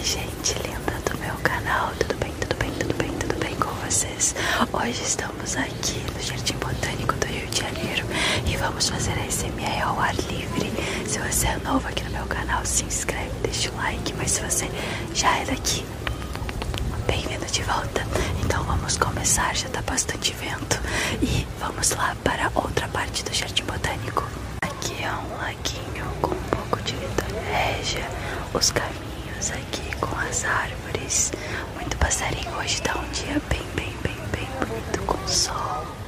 Oi, gente linda do meu canal, tudo bem, tudo bem, tudo bem, tudo bem com vocês? Hoje estamos aqui no Jardim Botânico do Rio de Janeiro e vamos fazer a SMR ao ar livre. Se você é novo aqui no meu canal, se inscreve, deixa o like, mas se você já é daqui, bem-vindo de volta. Então vamos começar, já tá bastante vento e vamos lá para outra parte do Jardim Botânico. Aqui é um laguinho com um pouco de litoréggia, os caminhos aqui com as árvores, muito passarinho. Hoje tá um dia bem, bem, bem, bem bonito com sol.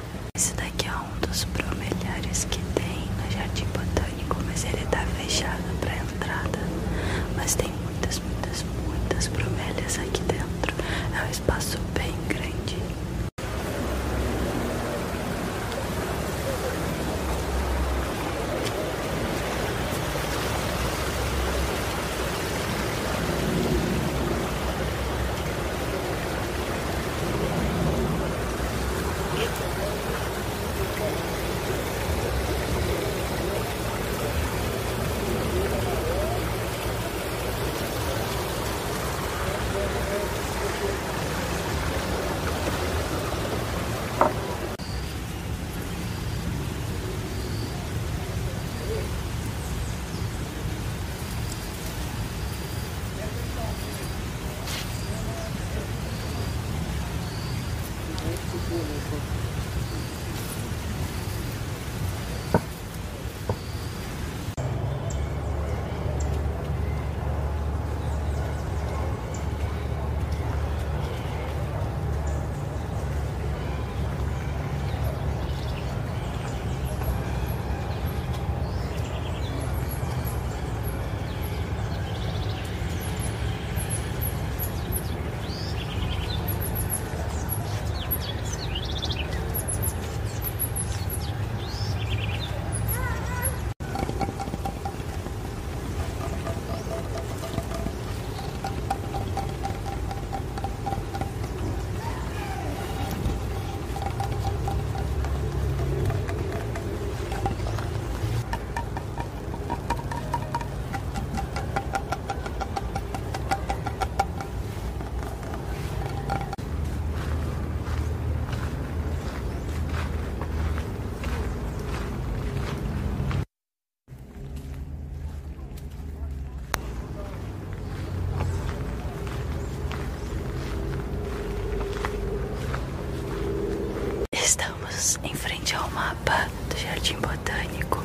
Estamos em frente ao mapa do Jardim Botânico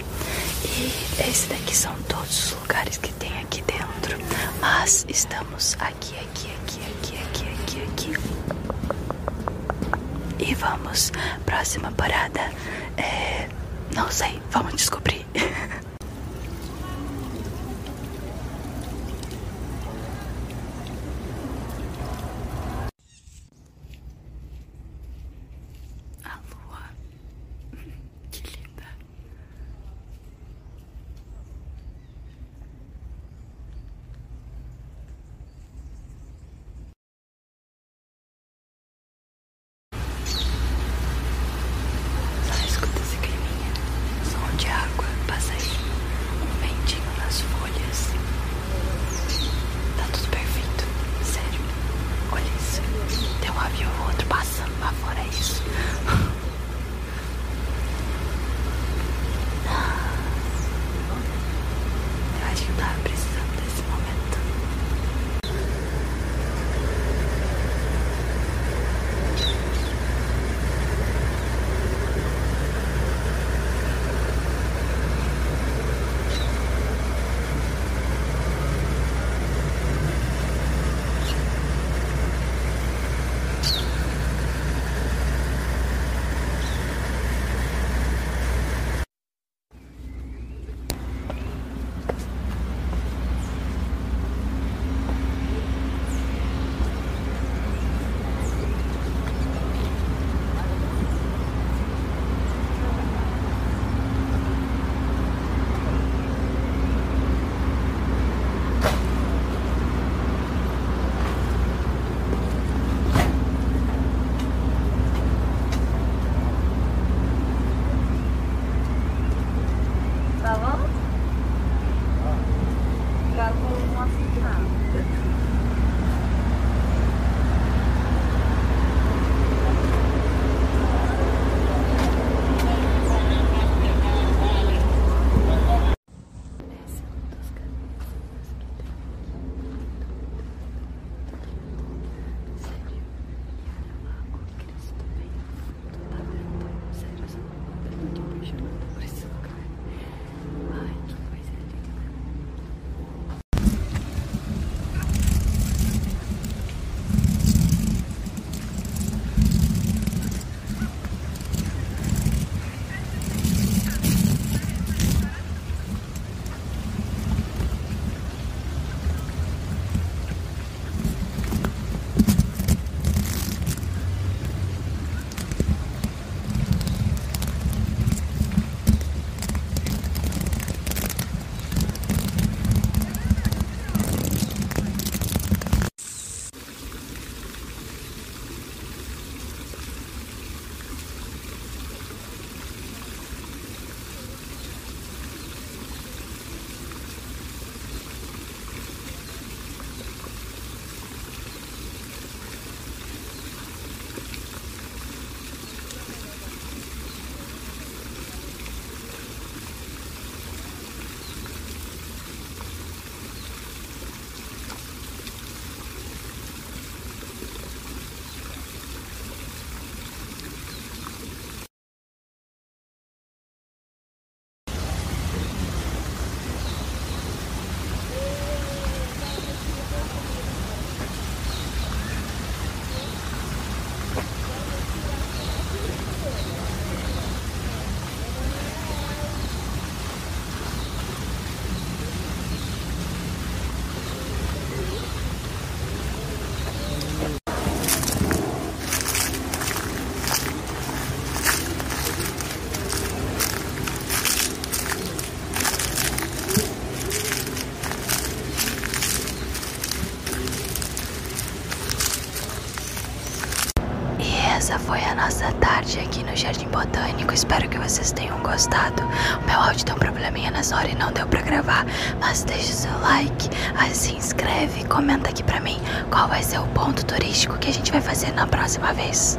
e esse daqui são todos os lugares que tem aqui dentro. Mas estamos aqui, aqui, aqui, aqui, aqui, aqui, aqui. E vamos, próxima parada. É, não sei, vamos descobrir. South. Foi a nossa tarde aqui no Jardim Botânico. Espero que vocês tenham gostado. O meu áudio tem um probleminha nessa hora e não deu pra gravar. Mas deixa o seu like, se inscreve, comenta aqui pra mim qual vai ser o ponto turístico que a gente vai fazer na próxima vez.